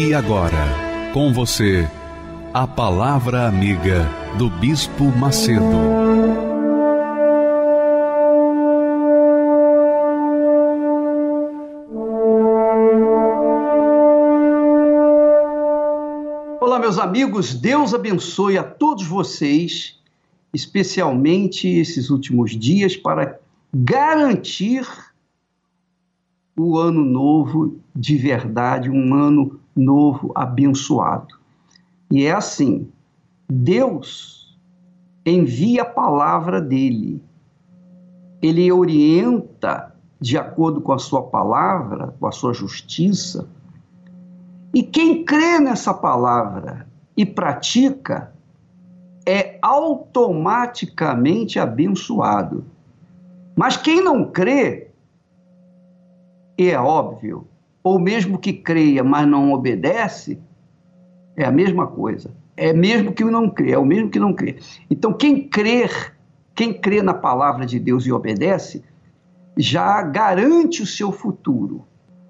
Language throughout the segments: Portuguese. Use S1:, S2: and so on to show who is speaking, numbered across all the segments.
S1: E agora, com você, a Palavra Amiga do Bispo Macedo.
S2: Olá, meus amigos, Deus abençoe a todos vocês, especialmente esses últimos dias, para garantir o ano novo de verdade, um ano novo abençoado. E é assim: Deus envia a palavra dele, ele orienta de acordo com a sua palavra, com a sua justiça. E quem crê nessa palavra e pratica é automaticamente abençoado. Mas quem não crê, é óbvio, ou mesmo que creia, mas não obedece, é a mesma coisa. É mesmo que não crê, é o mesmo que não crê. Então, quem crer, quem crê na palavra de Deus e obedece, já garante o seu futuro.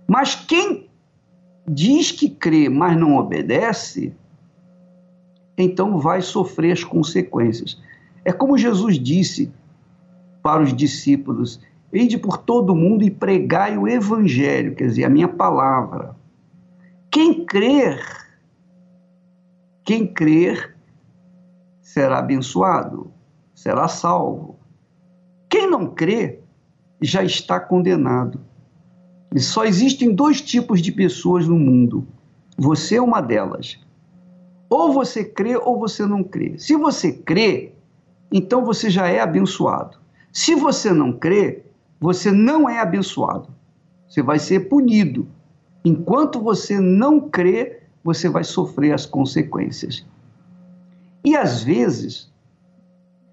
S2: Mas quem diz que crê, mas não obedece, então vai sofrer as consequências. É como Jesus disse para os discípulos: Ide por todo mundo e pregai o evangelho, quer dizer, a minha palavra. Quem crer, quem crer será abençoado, será salvo. Quem não crê já está condenado. E só existem dois tipos de pessoas no mundo. Você é uma delas. Ou você crê ou você não crê. Se você crê, então você já é abençoado. Se você não crê, você não é abençoado. Você vai ser punido. Enquanto você não crê, você vai sofrer as consequências. E às vezes,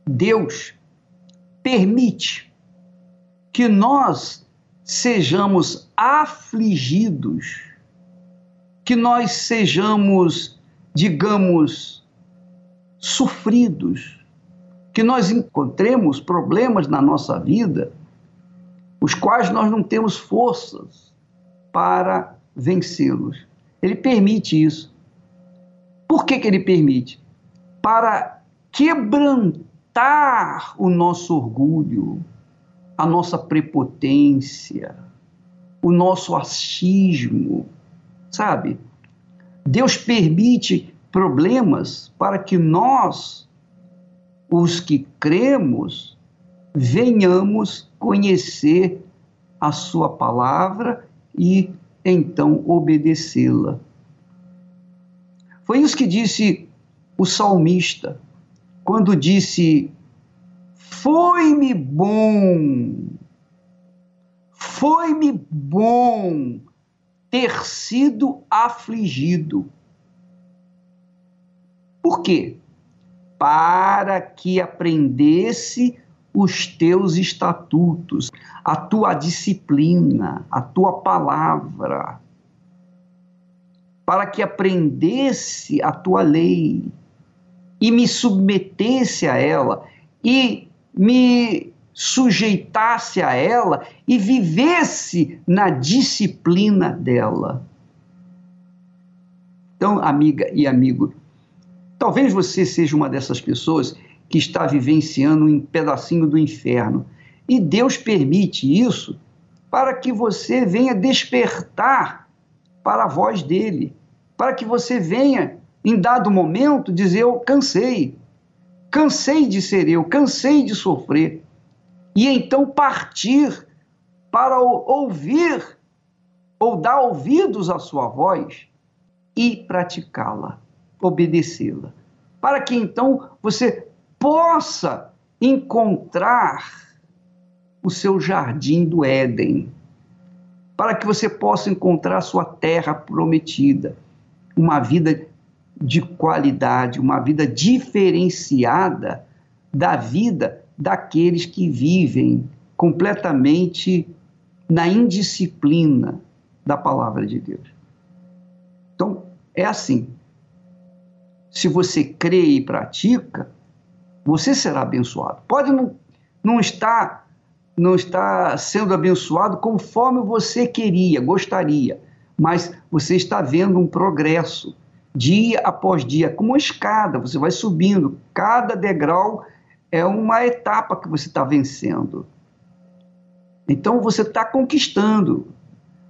S2: Deus permite que nós sejamos afligidos, que nós sejamos, digamos, sofridos, que nós encontremos problemas na nossa vida os quais nós não temos forças para vencê-los. Ele permite isso. Por que, que ele permite? Para quebrantar o nosso orgulho, a nossa prepotência, o nosso achismo, sabe? Deus permite problemas para que nós, os que cremos, venhamos conhecer a sua palavra e então obedecê-la. Foi isso que disse o salmista, quando disse: Foi-me bom, foi-me bom ter sido afligido. Por quê? Para que aprendesse os teus estatutos, a tua disciplina, a tua palavra, para que aprendesse a tua lei e me submetesse a ela e me sujeitasse a ela e vivesse na disciplina dela. Então, amiga e amigo, talvez você seja uma dessas pessoas que está vivenciando um pedacinho do inferno. E Deus permite isso para que você venha despertar para a voz dele, para que você venha, em dado momento, dizer: Eu cansei, cansei de ser eu, cansei de sofrer. E então partir para ouvir ou dar ouvidos à sua voz e praticá-la, obedecê-la. Para que então você possa encontrar o seu jardim do Éden. para que você possa encontrar sua terra prometida, uma vida de qualidade, uma vida diferenciada da vida daqueles que vivem completamente na indisciplina da palavra de Deus. Então, é assim. Se você crê e pratica, você será abençoado. Pode não, não estar não está sendo abençoado conforme você queria, gostaria, mas você está vendo um progresso dia após dia, como uma escada, você vai subindo, cada degrau é uma etapa que você está vencendo. Então você está conquistando,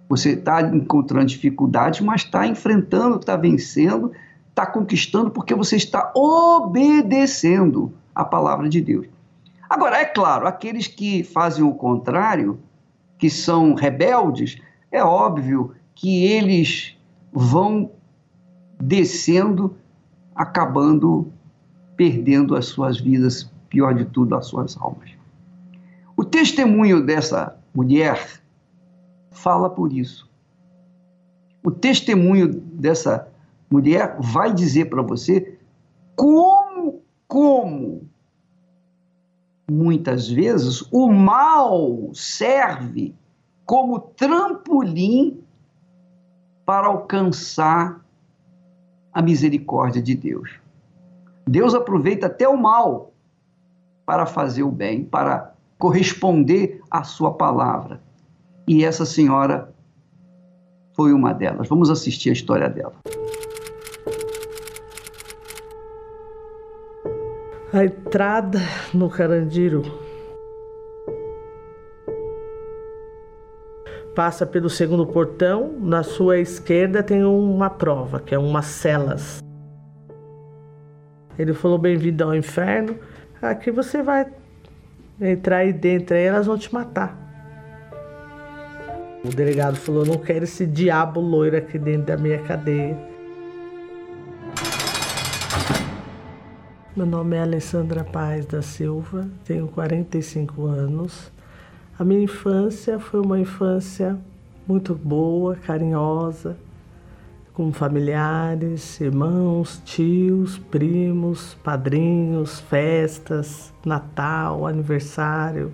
S2: você está encontrando dificuldades, mas está enfrentando, está vencendo, está conquistando porque você está obedecendo a palavra de Deus. Agora, é claro, aqueles que fazem o contrário, que são rebeldes, é óbvio que eles vão descendo, acabando perdendo as suas vidas, pior de tudo, as suas almas. O testemunho dessa mulher fala por isso. O testemunho dessa mulher vai dizer para você como, como muitas vezes o mal serve como trampolim para alcançar a misericórdia de Deus. Deus aproveita até o mal para fazer o bem, para corresponder à sua palavra. E essa senhora foi uma delas. Vamos assistir a história dela.
S3: A entrada no Carandiru passa pelo segundo portão. Na sua esquerda tem uma prova, que é umas celas. Ele falou: Bem-vindo ao inferno. Aqui você vai entrar aí dentro, aí elas vão te matar. O delegado falou: Não quero esse diabo loiro aqui dentro da minha cadeia. Meu nome é Alessandra Paz da Silva, tenho 45 anos. A minha infância foi uma infância muito boa, carinhosa, com familiares, irmãos, tios, primos, padrinhos, festas, Natal, aniversário.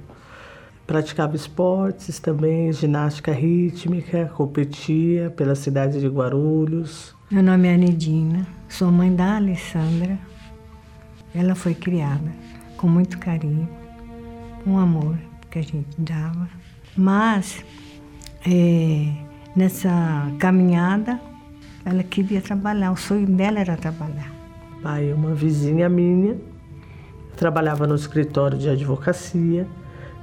S3: Praticava esportes também, ginástica rítmica, competia pela cidade de Guarulhos.
S4: Meu nome é Anidina, sou mãe da Alessandra, ela foi criada com muito carinho, com amor que a gente dava. Mas é, nessa caminhada, ela queria trabalhar, o sonho dela era trabalhar.
S3: Pai, uma vizinha minha trabalhava no escritório de advocacia,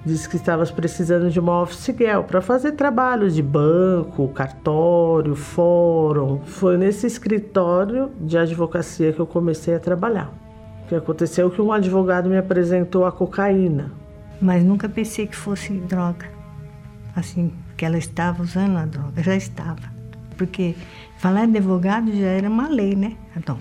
S3: disse que estava precisando de uma office girl para fazer trabalhos de banco, cartório, fórum. Foi nesse escritório de advocacia que eu comecei a trabalhar que aconteceu que um advogado me apresentou a cocaína.
S4: Mas nunca pensei que fosse droga. Assim, que ela estava usando a droga, já estava. Porque falar de advogado já era uma lei, né? Então,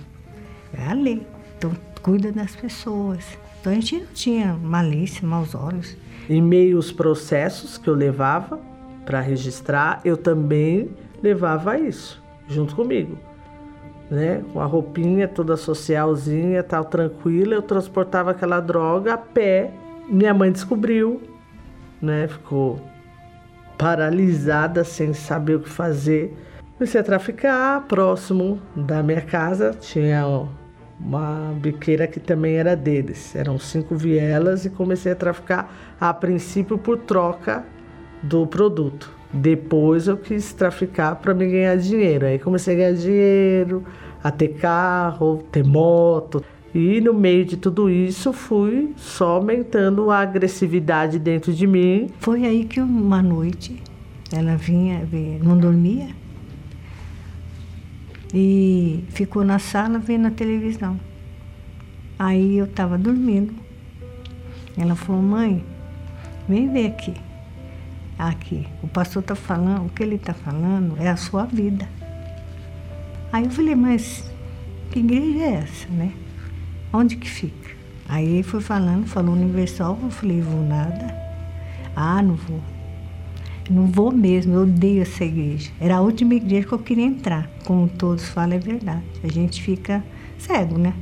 S4: é a lei. Então, cuida das pessoas. Então, a gente não tinha malícia, maus olhos.
S3: Em meio aos processos que eu levava para registrar, eu também levava isso junto comigo né? Com a roupinha toda socialzinha, tal, tranquila. Eu transportava aquela droga a pé. Minha mãe descobriu, né? Ficou paralisada, sem saber o que fazer. Comecei a traficar. Próximo da minha casa tinha uma biqueira que também era deles. Eram cinco vielas e comecei a traficar a princípio por troca do produto. Depois eu quis traficar para me ganhar dinheiro. Aí comecei a ganhar dinheiro, a ter carro, ter moto. E no meio de tudo isso fui só aumentando a agressividade dentro de mim.
S4: Foi aí que uma noite ela vinha, não dormia e ficou na sala vendo a televisão. Aí eu estava dormindo. Ela falou: Mãe, vem ver aqui aqui. O pastor está falando, o que ele está falando é a sua vida. Aí eu falei, mas que igreja é essa, né? Onde que fica? Aí ele foi falando, falou universal, eu falei, vou nada. Ah, não vou. não vou mesmo, eu odeio essa igreja. Era a última igreja que eu queria entrar. Como todos falam, é verdade. A gente fica cego, né?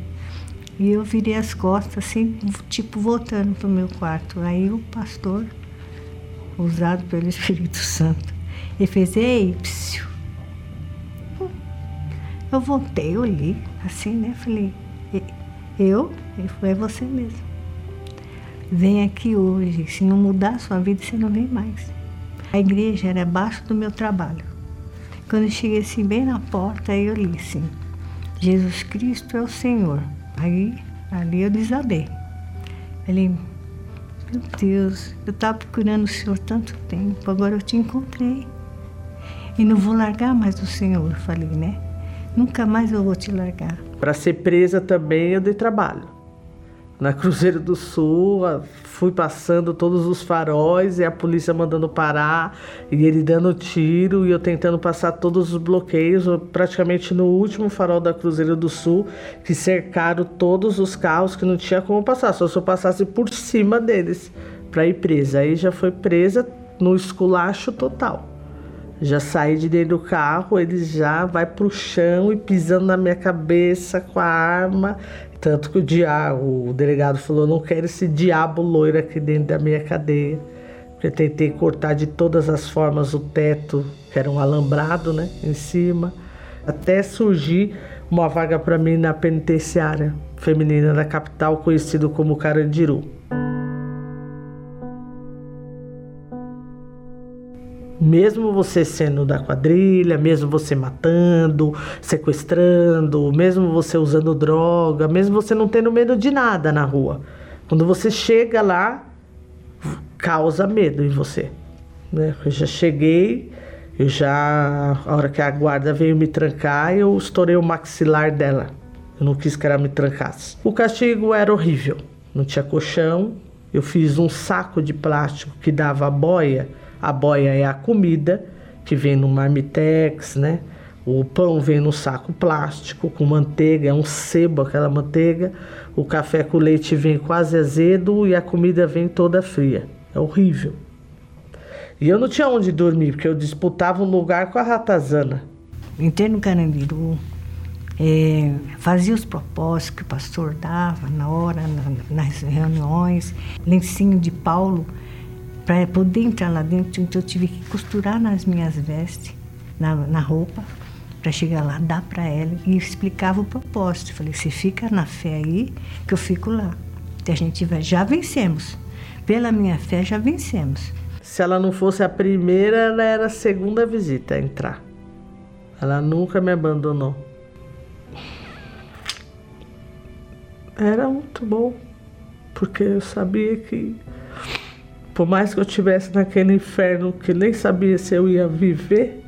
S4: E eu virei as costas, assim, tipo, voltando para o meu quarto. Aí o pastor, usado pelo Espírito Santo, ele fez, ei, psiu. Eu voltei, olhei, assim, né? Falei, eu? Ele falou, é você mesmo. Vem aqui hoje, se não mudar a sua vida, você não vem mais. A igreja era abaixo do meu trabalho. Quando eu cheguei assim, bem na porta, aí eu li assim, Jesus Cristo é o Senhor. Aí, ali eu desabei. Falei, meu Deus, eu estava procurando o Senhor tanto tempo, agora eu te encontrei. E não vou largar mais do Senhor, falei, né? Nunca mais eu vou te largar.
S3: Para ser presa também eu dei trabalho na Cruzeiro do Sul, fui passando todos os faróis e a polícia mandando parar e ele dando tiro e eu tentando passar todos os bloqueios, praticamente no último farol da Cruzeiro do Sul, que cercaram todos os carros que não tinha como passar, só se eu passasse por cima deles para ir presa. Aí já foi presa no esculacho total. Já saí de dentro do carro, ele já vai pro chão e pisando na minha cabeça com a arma tanto que o diabo, o delegado falou: não quero esse diabo loiro aqui dentro da minha cadeia. Porque eu tentei cortar de todas as formas o teto, que era um alambrado, né, em cima, até surgir uma vaga para mim na penitenciária feminina da capital, conhecido como Carandiru. Mesmo você sendo da quadrilha, mesmo você matando, sequestrando, mesmo você usando droga, mesmo você não tendo medo de nada na rua. Quando você chega lá, causa medo em você. Né? Eu já cheguei, eu já. A hora que a guarda veio me trancar, eu estourei o maxilar dela. Eu não quis que ela me trancasse. O castigo era horrível. Não tinha colchão. Eu fiz um saco de plástico que dava boia a boia é a comida que vem no marmitex, né? O pão vem no saco plástico com manteiga, é um sebo aquela manteiga. O café com leite vem quase azedo e a comida vem toda fria. É horrível. E eu não tinha onde dormir, porque eu disputava um lugar com a ratazana.
S4: Entrei no Carandiru, é, fazia os propósitos que o pastor dava na hora, na, nas reuniões, lencinho de Paulo para poder entrar lá dentro, então eu tive que costurar nas minhas vestes, na, na roupa, para chegar lá, dar para ela e explicava o propósito. Falei, você fica na fé aí, que eu fico lá. E a gente vai, já vencemos. Pela minha fé, já vencemos.
S3: Se ela não fosse a primeira, ela era a segunda visita a entrar. Ela nunca me abandonou. Era muito bom, porque eu sabia que por mais que eu estivesse naquele inferno que nem sabia se eu ia viver,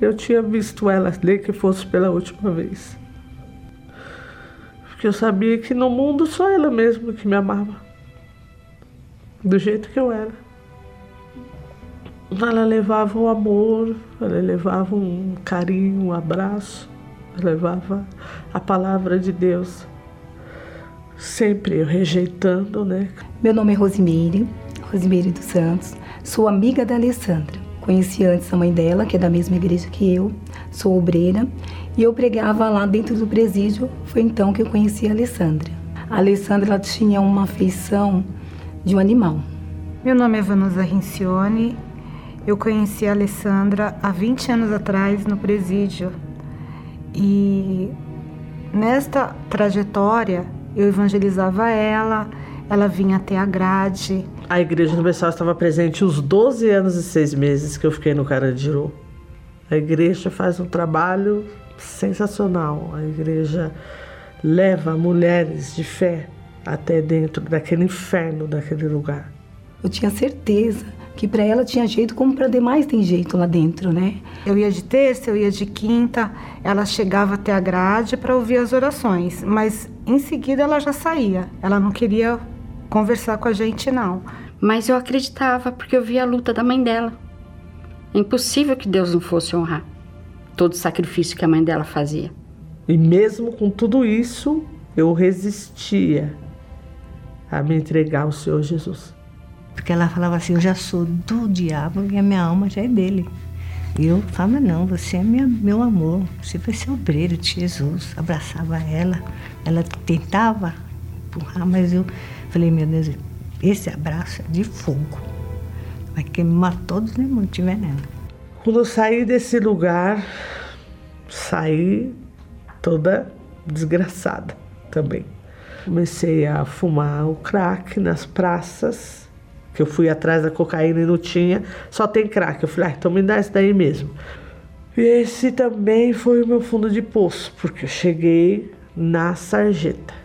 S3: eu tinha visto ela nem que fosse pela última vez. Porque eu sabia que no mundo só ela mesma que me amava. Do jeito que eu era. Ela levava o amor, ela levava um carinho, um abraço, levava a palavra de Deus. Sempre eu rejeitando, né?
S5: Meu nome é Rosimeire, Rosimeire dos Santos. Sou amiga da Alessandra. Conheci antes a mãe dela, que é da mesma igreja que eu. Sou obreira e eu pregava lá dentro do presídio. Foi então que eu conheci a Alessandra. A Alessandra tinha uma afeição de um animal.
S6: Meu nome é Vanusa Rincione. Eu conheci a Alessandra há 20 anos atrás no presídio. E nesta trajetória eu evangelizava ela, ela vinha até a grade,
S3: a Igreja Universal estava presente os 12 anos e 6 meses que eu fiquei no Carandiru. A igreja faz um trabalho sensacional. A igreja leva mulheres de fé até dentro daquele inferno, daquele lugar.
S5: Eu tinha certeza que para ela tinha jeito, como para demais tem jeito lá dentro, né?
S6: Eu ia de terça, eu ia de quinta, ela chegava até a grade para ouvir as orações, mas em seguida ela já saía. Ela não queria conversar com a gente, não.
S7: Mas eu acreditava porque eu via a luta da mãe dela. É impossível que Deus não fosse honrar todo o sacrifício que a mãe dela fazia.
S3: E mesmo com tudo isso, eu resistia a me entregar ao Senhor Jesus.
S4: Porque ela falava assim, eu já sou do diabo e a minha alma já é dele. E eu falava, não, você é minha, meu amor, você vai ser obreiro de Jesus. Abraçava ela, ela tentava empurrar, mas eu falei, meu Deus, esse abraço é de fogo. Vai queimar todos os demônios que veneno.
S3: Quando eu saí desse lugar, saí toda desgraçada também. Comecei a fumar o crack nas praças, que eu fui atrás da cocaína e não tinha, só tem crack. Eu falei, ah, então me dá esse daí mesmo. E esse também foi o meu fundo de poço, porque eu cheguei na sarjeta.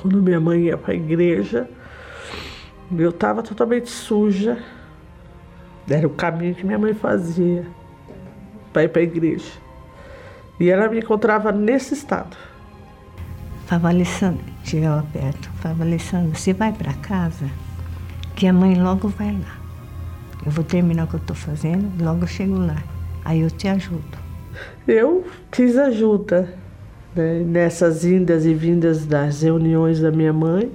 S3: Quando minha mãe ia para a igreja, eu estava totalmente suja. Era o caminho que minha mãe fazia para ir para a igreja. E ela me encontrava nesse estado.
S4: Falava, Alessandra, chegava perto, falava, Alessandra, você vai para casa, que a mãe logo vai lá. Eu vou terminar o que eu estou fazendo, logo eu chego lá. Aí eu te ajudo.
S3: Eu quis ajuda né, nessas indas e vindas das reuniões da minha mãe,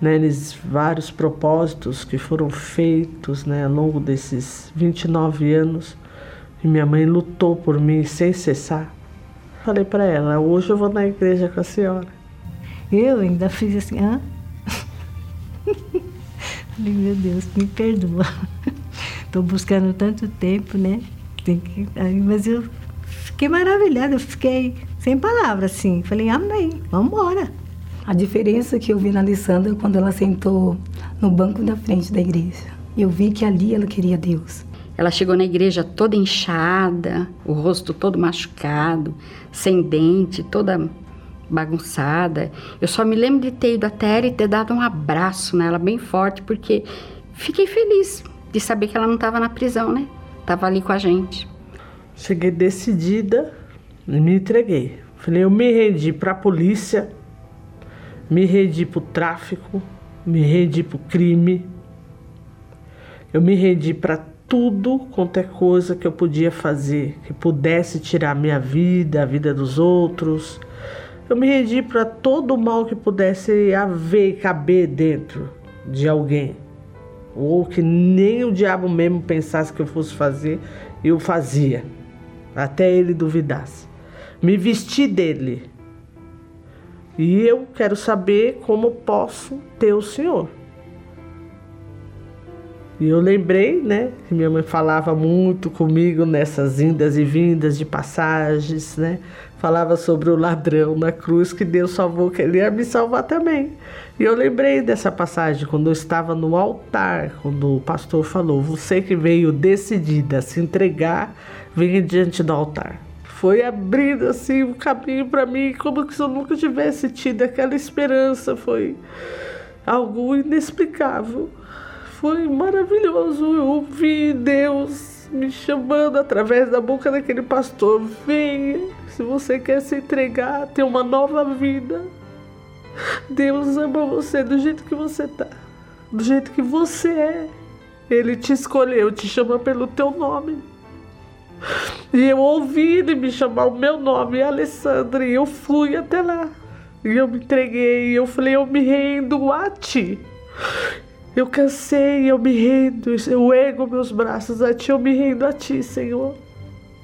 S3: né, nesses vários propósitos que foram feitos né, ao longo desses 29 anos. E minha mãe lutou por mim sem cessar. Falei para ela, hoje eu vou na igreja com a senhora.
S4: Eu ainda fiz assim, hã? Falei, meu Deus, me perdoa. Estou buscando tanto tempo, né? Tem que... Mas eu fiquei maravilhada, eu fiquei sem palavras, assim. Falei, amém, vamos embora.
S5: A diferença que eu vi na Alessandra quando ela sentou no banco da frente da igreja. Eu vi que ali ela queria Deus.
S7: Ela chegou na igreja toda inchada, o rosto todo machucado, sem dente, toda bagunçada. Eu só me lembro de ter ido até ela e ter dado um abraço nela bem forte, porque fiquei feliz de saber que ela não estava na prisão, né? Estava ali com a gente.
S3: Cheguei decidida me entreguei. Falei, eu me rendi para a polícia, me rendi para o tráfico, me rendi para o crime, eu me rendi para tudo quanto é coisa que eu podia fazer, que pudesse tirar minha vida, a vida dos outros. Eu me rendi para todo o mal que pudesse haver e caber dentro de alguém. Ou que nem o diabo mesmo pensasse que eu fosse fazer, eu fazia. Até ele duvidasse. Me vesti dele. E eu quero saber como posso ter o Senhor. E eu lembrei, né, que minha mãe falava muito comigo nessas indas e vindas de passagens, né? Falava sobre o ladrão na cruz que Deus salvou, que ele ia me salvar também. E eu lembrei dessa passagem quando eu estava no altar, quando o pastor falou: Você que veio decidida a se entregar, venha diante do altar. Foi abrindo assim o um caminho para mim, como se eu nunca tivesse tido aquela esperança. Foi algo inexplicável foi maravilhoso. Eu ouvi Deus me chamando através da boca daquele pastor: venha, se você quer se entregar, ter uma nova vida. Deus ama você do jeito que você tá, do jeito que você é. Ele te escolheu, te chama pelo teu nome. E eu ouvi ele me chamar o meu nome, Alessandra, e eu fui até lá. E eu me entreguei, eu falei, eu me rendo a ti. Eu cansei, eu me rendo, eu ergo meus braços a ti, eu me rendo a ti, Senhor.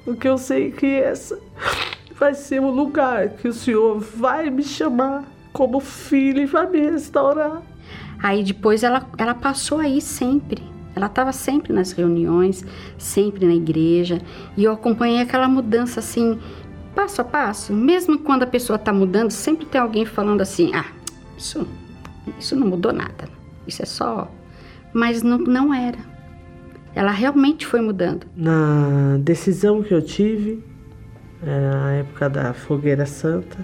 S3: Porque eu sei que essa vai ser o lugar que o Senhor vai me chamar como filho e vai me restaurar.
S7: Aí depois ela, ela passou aí sempre. Ela estava sempre nas reuniões, sempre na igreja. E eu acompanhei aquela mudança assim, passo a passo. Mesmo quando a pessoa está mudando, sempre tem alguém falando assim: ah, isso, isso não mudou nada. Isso é só. Mas não, não era. Ela realmente foi mudando.
S3: Na decisão que eu tive, na época da Fogueira Santa,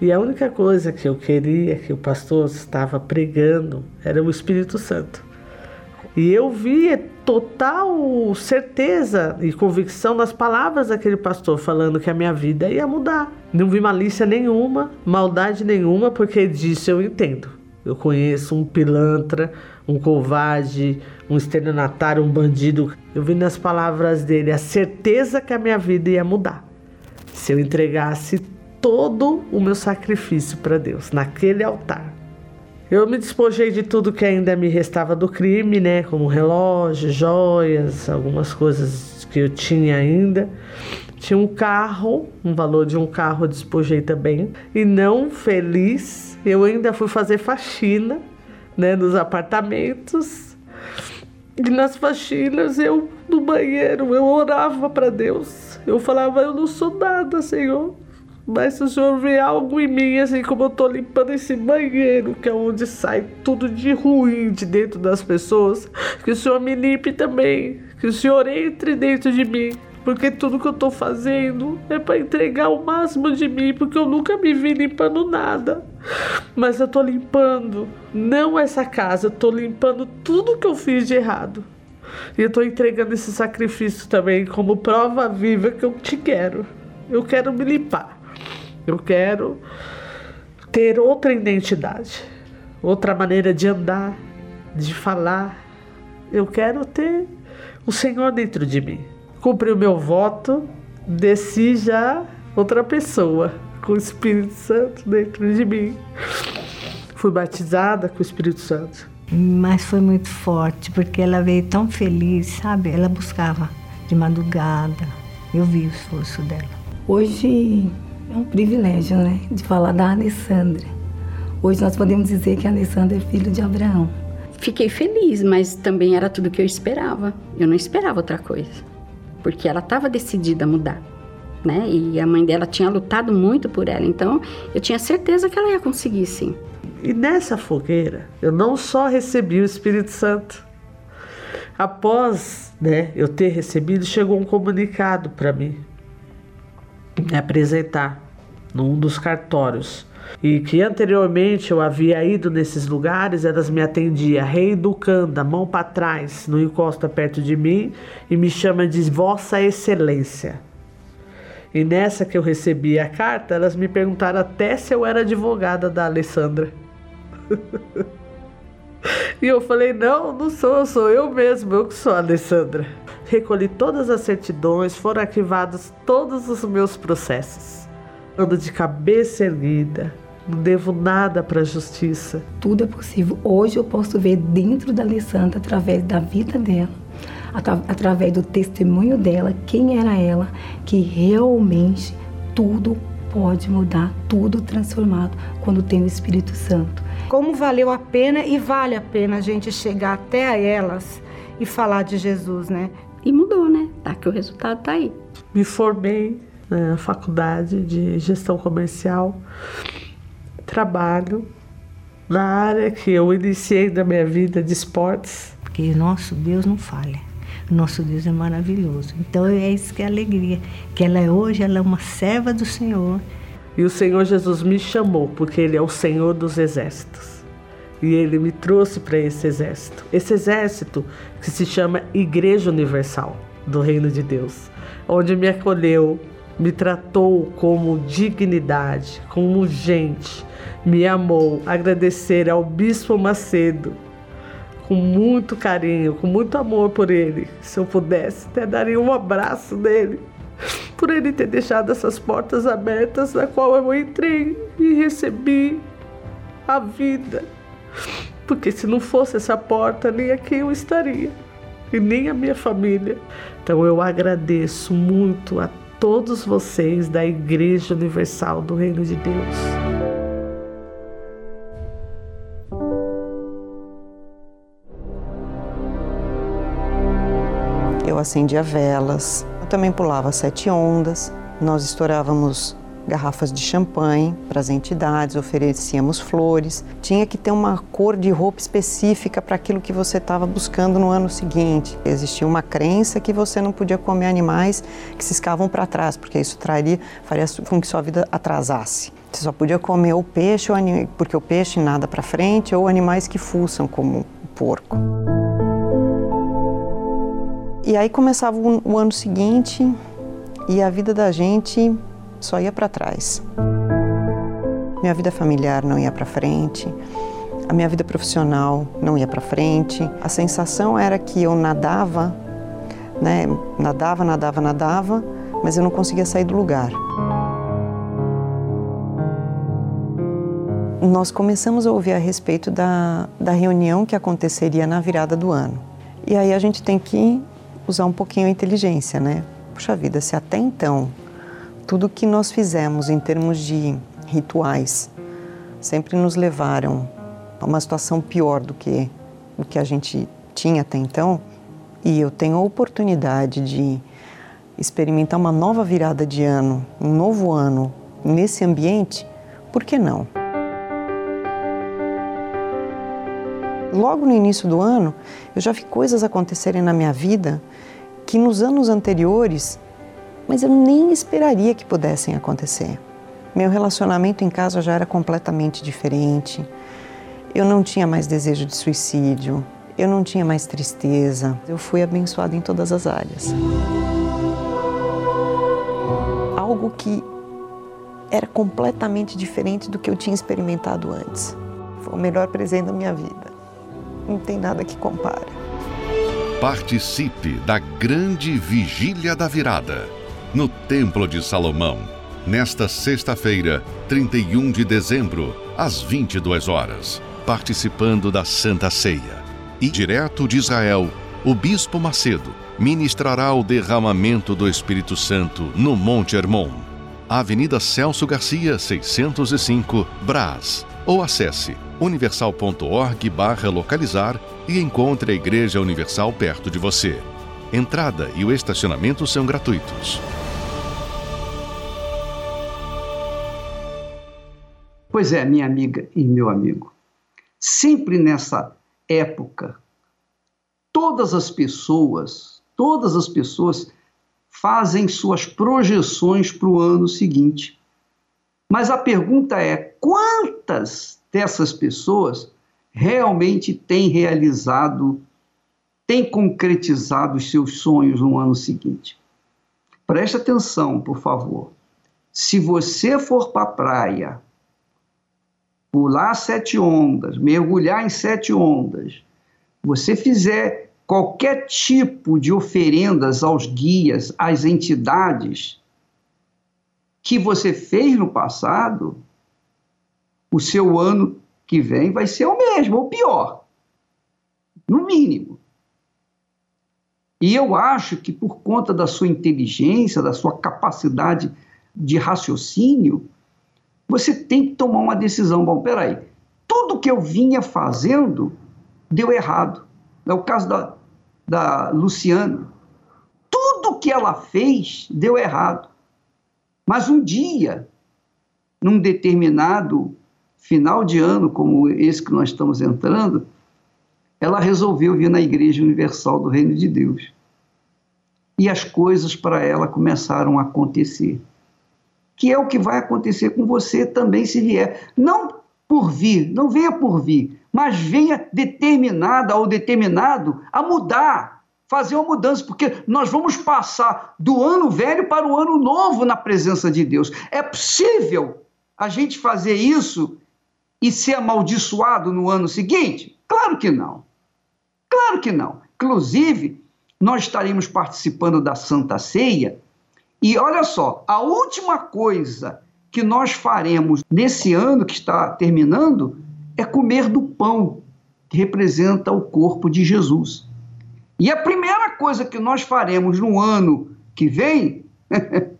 S3: e a única coisa que eu queria que o pastor estava pregando era o Espírito Santo. E eu via total certeza e convicção nas palavras daquele pastor falando que a minha vida ia mudar. Não vi malícia nenhuma, maldade nenhuma, porque disso eu entendo. Eu conheço um pilantra, um covarde, um estelionatário, um bandido. Eu vi nas palavras dele a certeza que a minha vida ia mudar. Se eu entregasse todo o meu sacrifício para Deus naquele altar. Eu me despojei de tudo que ainda me restava do crime, né? Como relógio, joias, algumas coisas que eu tinha ainda. Tinha um carro, um valor de um carro eu despojei também. E não feliz, eu ainda fui fazer faxina, né, nos apartamentos. E nas faxinas eu no banheiro, eu orava para Deus. Eu falava, eu não sou nada, Senhor. Mas Senhor vê algo em mim, assim como eu tô limpando esse banheiro, que é onde sai tudo de ruim de dentro das pessoas, que o Senhor me limpe também. Que o Senhor entre dentro de mim porque tudo que eu tô fazendo é para entregar o máximo de mim, porque eu nunca me vi limpando nada. Mas eu tô limpando não essa casa, eu tô limpando tudo que eu fiz de errado. E eu tô entregando esse sacrifício também como prova viva que eu te quero. Eu quero me limpar. Eu quero ter outra identidade, outra maneira de andar, de falar. Eu quero ter o Senhor dentro de mim cumpri o meu voto, desci já outra pessoa, com o Espírito Santo dentro de mim. Fui batizada com o Espírito Santo.
S4: Mas foi muito forte, porque ela veio tão feliz, sabe? Ela buscava de madrugada. Eu vi o esforço dela.
S5: Hoje é um privilégio, né? De falar da Alessandra. Hoje nós podemos dizer que a Alessandra é filho de Abraão.
S7: Fiquei feliz, mas também era tudo que eu esperava. Eu não esperava outra coisa porque ela estava decidida a mudar. Né? E a mãe dela tinha lutado muito por ela, então eu tinha certeza que ela ia conseguir sim.
S3: E nessa fogueira, eu não só recebi o Espírito Santo. Após né, eu ter recebido, chegou um comunicado para mim apresentar num dos cartórios e que anteriormente eu havia ido nesses lugares, elas me atendiam reeducando, a mão para trás, não encosta perto de mim e me chama de Vossa Excelência. E nessa que eu recebi a carta, elas me perguntaram até se eu era advogada da Alessandra. e eu falei: não, não sou, sou eu mesmo, eu que sou a Alessandra. Recolhi todas as certidões, foram arquivados todos os meus processos. Ando de cabeça erguida, não devo nada para a justiça.
S5: Tudo é possível. Hoje eu posso ver dentro da Alessandra, através da vida dela, através do testemunho dela, quem era ela, que realmente tudo pode mudar, tudo transformado quando tem o Espírito Santo.
S6: Como valeu a pena e vale a pena a gente chegar até a elas e falar de Jesus, né?
S7: E mudou, né? Tá que o resultado tá aí.
S3: Me formei na faculdade de gestão comercial. Trabalho na área que eu iniciei da minha vida de esportes.
S4: Porque nosso Deus não falha. Nosso Deus é maravilhoso. Então é isso que é alegria. Que ela é hoje, ela é uma serva do Senhor.
S3: E o Senhor Jesus me chamou porque Ele é o Senhor dos exércitos. E Ele me trouxe para esse exército. Esse exército que se chama Igreja Universal do Reino de Deus, onde me acolheu, me tratou como dignidade, como gente, me amou. Agradecer ao Bispo Macedo, com muito carinho, com muito amor por ele. Se eu pudesse, até daria um abraço dele, por ele ter deixado essas portas abertas, na qual eu entrei e recebi a vida. Porque se não fosse essa porta, nem aqui eu estaria, e nem a minha família. Então eu agradeço muito a todos vocês da Igreja Universal do Reino de Deus.
S8: Eu acendia velas, também pulava sete ondas, nós estourávamos garrafas de champanhe para as entidades, oferecíamos flores. Tinha que ter uma cor de roupa específica para aquilo que você estava buscando no ano seguinte. Existia uma crença que você não podia comer animais que se escavam para trás, porque isso traria, faria com que sua vida atrasasse. Você só podia comer o peixe, porque o peixe nada para frente, ou animais que fuçam, como o porco. E aí começava o ano seguinte e a vida da gente só ia para trás. Minha vida familiar não ia para frente, a minha vida profissional não ia para frente. A sensação era que eu nadava, né? Nadava, nadava, nadava, mas eu não conseguia sair do lugar. nós começamos a ouvir a respeito da, da reunião que aconteceria na virada do ano. E aí a gente tem que usar um pouquinho a inteligência, né? Puxa vida, se até então tudo que nós fizemos em termos de rituais sempre nos levaram a uma situação pior do que o que a gente tinha até então, e eu tenho a oportunidade de experimentar uma nova virada de ano, um novo ano nesse ambiente, por que não? Logo no início do ano, eu já vi coisas acontecerem na minha vida que nos anos anteriores, mas eu nem esperaria que pudessem acontecer. Meu relacionamento em casa já era completamente diferente. Eu não tinha mais desejo de suicídio, eu não tinha mais tristeza. Eu fui abençoada em todas as áreas. Algo que era completamente diferente do que eu tinha experimentado antes. Foi o melhor presente da minha vida. Não tem nada que compare.
S1: Participe da grande vigília da virada no Templo de Salomão, nesta sexta-feira, 31 de dezembro, às 22 horas, participando da Santa Ceia. E direto de Israel, o Bispo Macedo ministrará o derramamento do Espírito Santo no Monte Hermon, Avenida Celso Garcia, 605, Brás. Ou acesse universal.org barra localizar e encontre a Igreja Universal perto de você. Entrada e o estacionamento são gratuitos.
S2: Pois é, minha amiga e meu amigo. Sempre nessa época, todas as pessoas, todas as pessoas fazem suas projeções para o ano seguinte. Mas a pergunta é: quantas dessas pessoas realmente têm realizado, têm concretizado os seus sonhos no ano seguinte? Preste atenção, por favor. Se você for para a praia pular sete ondas, mergulhar em sete ondas, você fizer qualquer tipo de oferendas aos guias, às entidades que você fez no passado, o seu ano que vem vai ser o mesmo, ou pior, no mínimo. E eu acho que por conta da sua inteligência, da sua capacidade de raciocínio, você tem que tomar uma decisão. Bom, peraí, tudo que eu vinha fazendo deu errado. É o caso da, da Luciana. Tudo que ela fez deu errado. Mas um dia, num determinado final de ano, como esse que nós estamos entrando, ela resolveu vir na Igreja Universal do Reino de Deus. E as coisas para ela começaram a acontecer que é o que vai acontecer com você também se vier. Não por vir, não venha por vir, mas venha determinada ou determinado a mudar, fazer uma mudança, porque nós vamos passar do ano velho para o ano novo na presença de Deus. É possível a gente fazer isso e ser amaldiçoado no ano seguinte? Claro que não. Claro que não. Inclusive, nós estaremos participando da Santa Ceia e olha só, a última coisa que nós faremos nesse ano que está terminando é comer do pão que representa o corpo de Jesus. E a primeira coisa que nós faremos no ano que vem,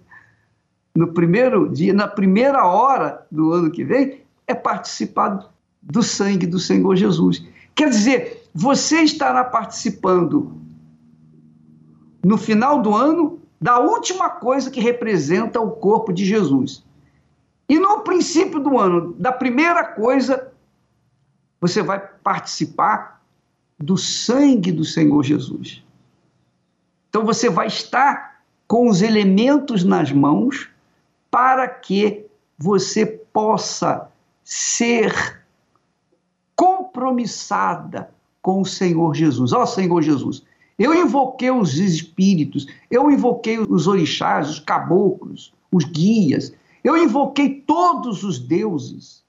S2: no primeiro dia, na primeira hora do ano que vem, é participar do sangue do Senhor Jesus. Quer dizer, você estará participando no final do ano da última coisa que representa o corpo de Jesus. E no princípio do ano, da primeira coisa, você vai participar do sangue do Senhor Jesus. Então você vai estar com os elementos nas mãos para que você possa ser compromissada com o Senhor Jesus. Ó oh, Senhor Jesus, eu invoquei os espíritos, eu invoquei os orixás, os caboclos, os guias, eu invoquei todos os deuses.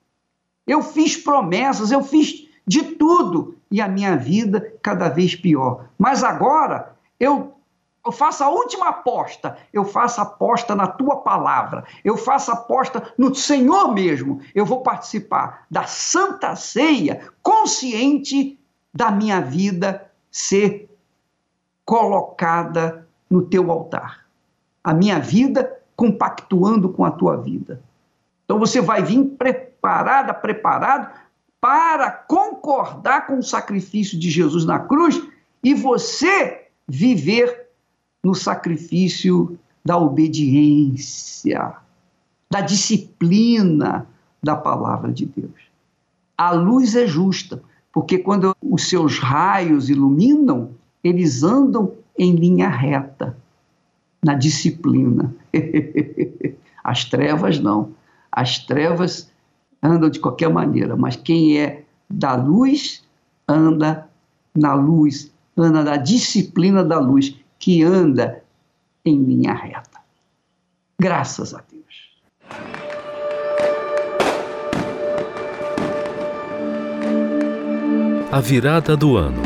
S2: Eu fiz promessas, eu fiz de tudo e a minha vida cada vez pior. Mas agora eu eu faço a última aposta, eu faço aposta na tua palavra, eu faço aposta no Senhor mesmo. Eu vou participar da Santa Ceia consciente da minha vida ser colocada no teu altar. A minha vida compactuando com a tua vida. Então você vai vir preparada, preparado para concordar com o sacrifício de Jesus na cruz e você viver no sacrifício da obediência, da disciplina da palavra de Deus. A luz é justa, porque quando os seus raios iluminam, eles andam em linha reta, na disciplina. As trevas não. As trevas andam de qualquer maneira, mas quem é da luz anda na luz, anda na disciplina da luz que anda em linha reta. Graças a Deus.
S9: A virada do ano.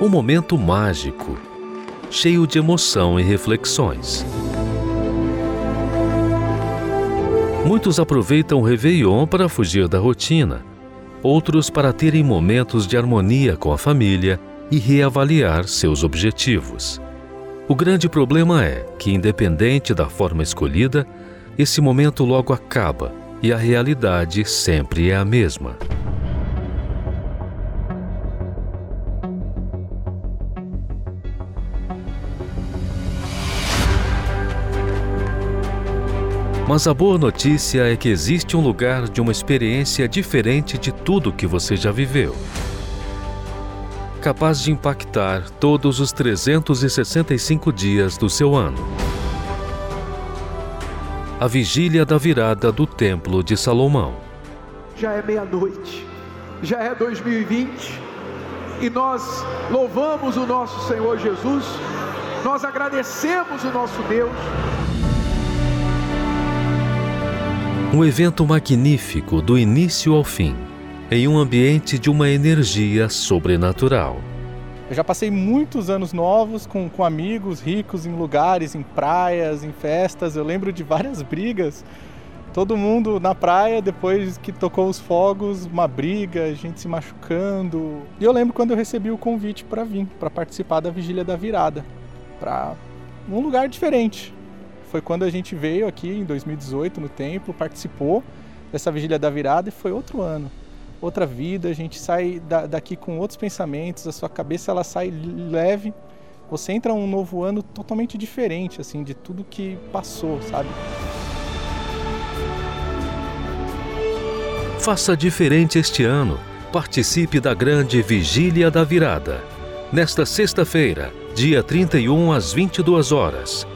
S9: Um momento mágico, cheio de emoção e reflexões. Muitos aproveitam o Réveillon para fugir da rotina outros para terem momentos de harmonia com a família e reavaliar seus objetivos. O grande problema é que, independente da forma escolhida, esse momento logo acaba e a realidade sempre é a mesma. Mas a boa notícia é que existe um lugar de uma experiência diferente de tudo que você já viveu. Capaz de impactar todos os 365 dias do seu ano. A vigília da virada do Templo de Salomão.
S10: Já é meia-noite, já é 2020 e nós louvamos o nosso Senhor Jesus, nós agradecemos o nosso Deus
S9: Um evento magnífico do início ao fim, em um ambiente de uma energia sobrenatural.
S11: Eu já passei muitos anos novos com, com amigos ricos em lugares, em praias, em festas. Eu lembro de várias brigas. Todo mundo na praia, depois que tocou os fogos, uma briga, gente se machucando. E eu lembro quando eu recebi o convite para vir, para participar da Vigília da Virada, para um lugar diferente foi quando a gente veio aqui em 2018 no templo, participou dessa vigília da virada e foi outro ano, outra vida. A gente sai daqui com outros pensamentos, a sua cabeça ela sai leve. Você entra um novo ano totalmente diferente, assim, de tudo que passou, sabe?
S9: Faça diferente este ano. Participe da grande Vigília da Virada. Nesta sexta-feira, dia 31 às 22 horas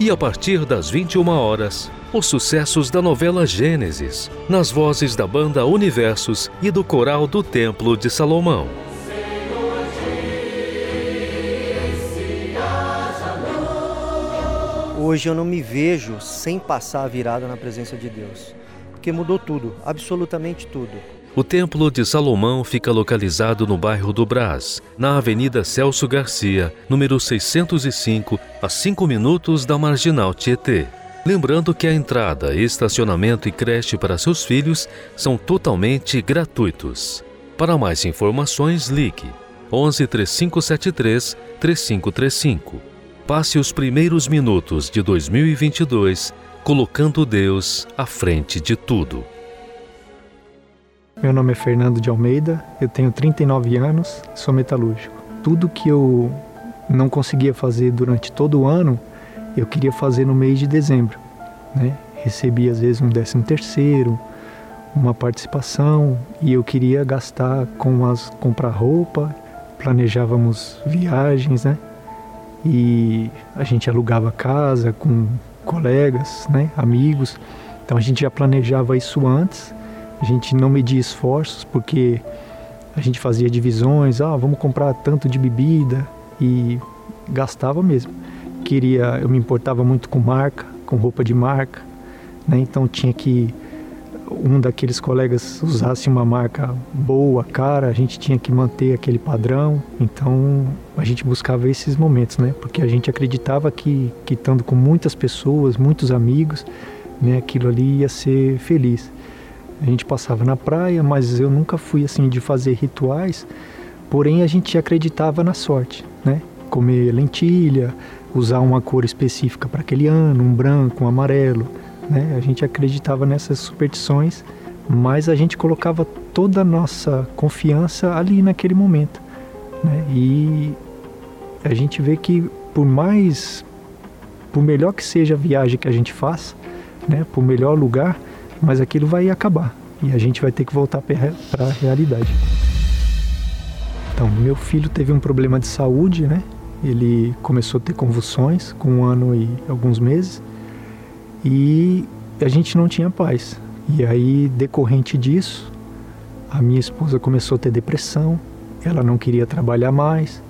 S9: e a partir das 21 horas, os sucessos da novela Gênesis, nas vozes da banda Universos e do coral do Templo de Salomão.
S12: Hoje eu não me vejo sem passar a virada na presença de Deus, porque mudou tudo, absolutamente tudo.
S9: O Templo de Salomão fica localizado no bairro do Brás, na Avenida Celso Garcia, número 605, a 5 minutos da Marginal Tietê. Lembrando que a entrada, estacionamento e creche para seus filhos são totalmente gratuitos. Para mais informações, ligue 11 3573 3535. Passe os primeiros minutos de 2022 colocando Deus à frente de tudo.
S13: Meu nome é Fernando de Almeida, eu tenho 39 anos, sou metalúrgico. Tudo que eu não conseguia fazer durante todo o ano, eu queria fazer no mês de dezembro. Né? Recebia às vezes um décimo terceiro, uma participação e eu queria gastar com as comprar roupa, planejávamos viagens, né? E a gente alugava casa com colegas, né, amigos. Então a gente já planejava isso antes a gente não media esforços porque a gente fazia divisões, ah, vamos comprar tanto de bebida e gastava mesmo. Queria, eu me importava muito com marca, com roupa de marca, né? Então tinha que um daqueles colegas usasse uma marca boa, cara, a gente tinha que manter aquele padrão. Então a gente buscava esses momentos, né? Porque a gente acreditava que, que estando com muitas pessoas, muitos amigos, né, aquilo ali ia ser feliz. A gente passava na praia, mas eu nunca fui assim de fazer rituais, porém a gente acreditava na sorte, né? Comer lentilha, usar uma cor específica para aquele ano, um branco, um amarelo né? A gente acreditava nessas superstições, mas a gente colocava toda a nossa confiança ali naquele momento. Né? E a gente vê que por mais, por melhor que seja a viagem que a gente faça, né? por melhor lugar, mas aquilo vai acabar e a gente vai ter que voltar para a realidade. Então, meu filho teve um problema de saúde, né? Ele começou a ter convulsões com um ano e alguns meses e a gente não tinha paz. E aí, decorrente disso, a minha esposa começou a ter depressão, ela não queria trabalhar mais,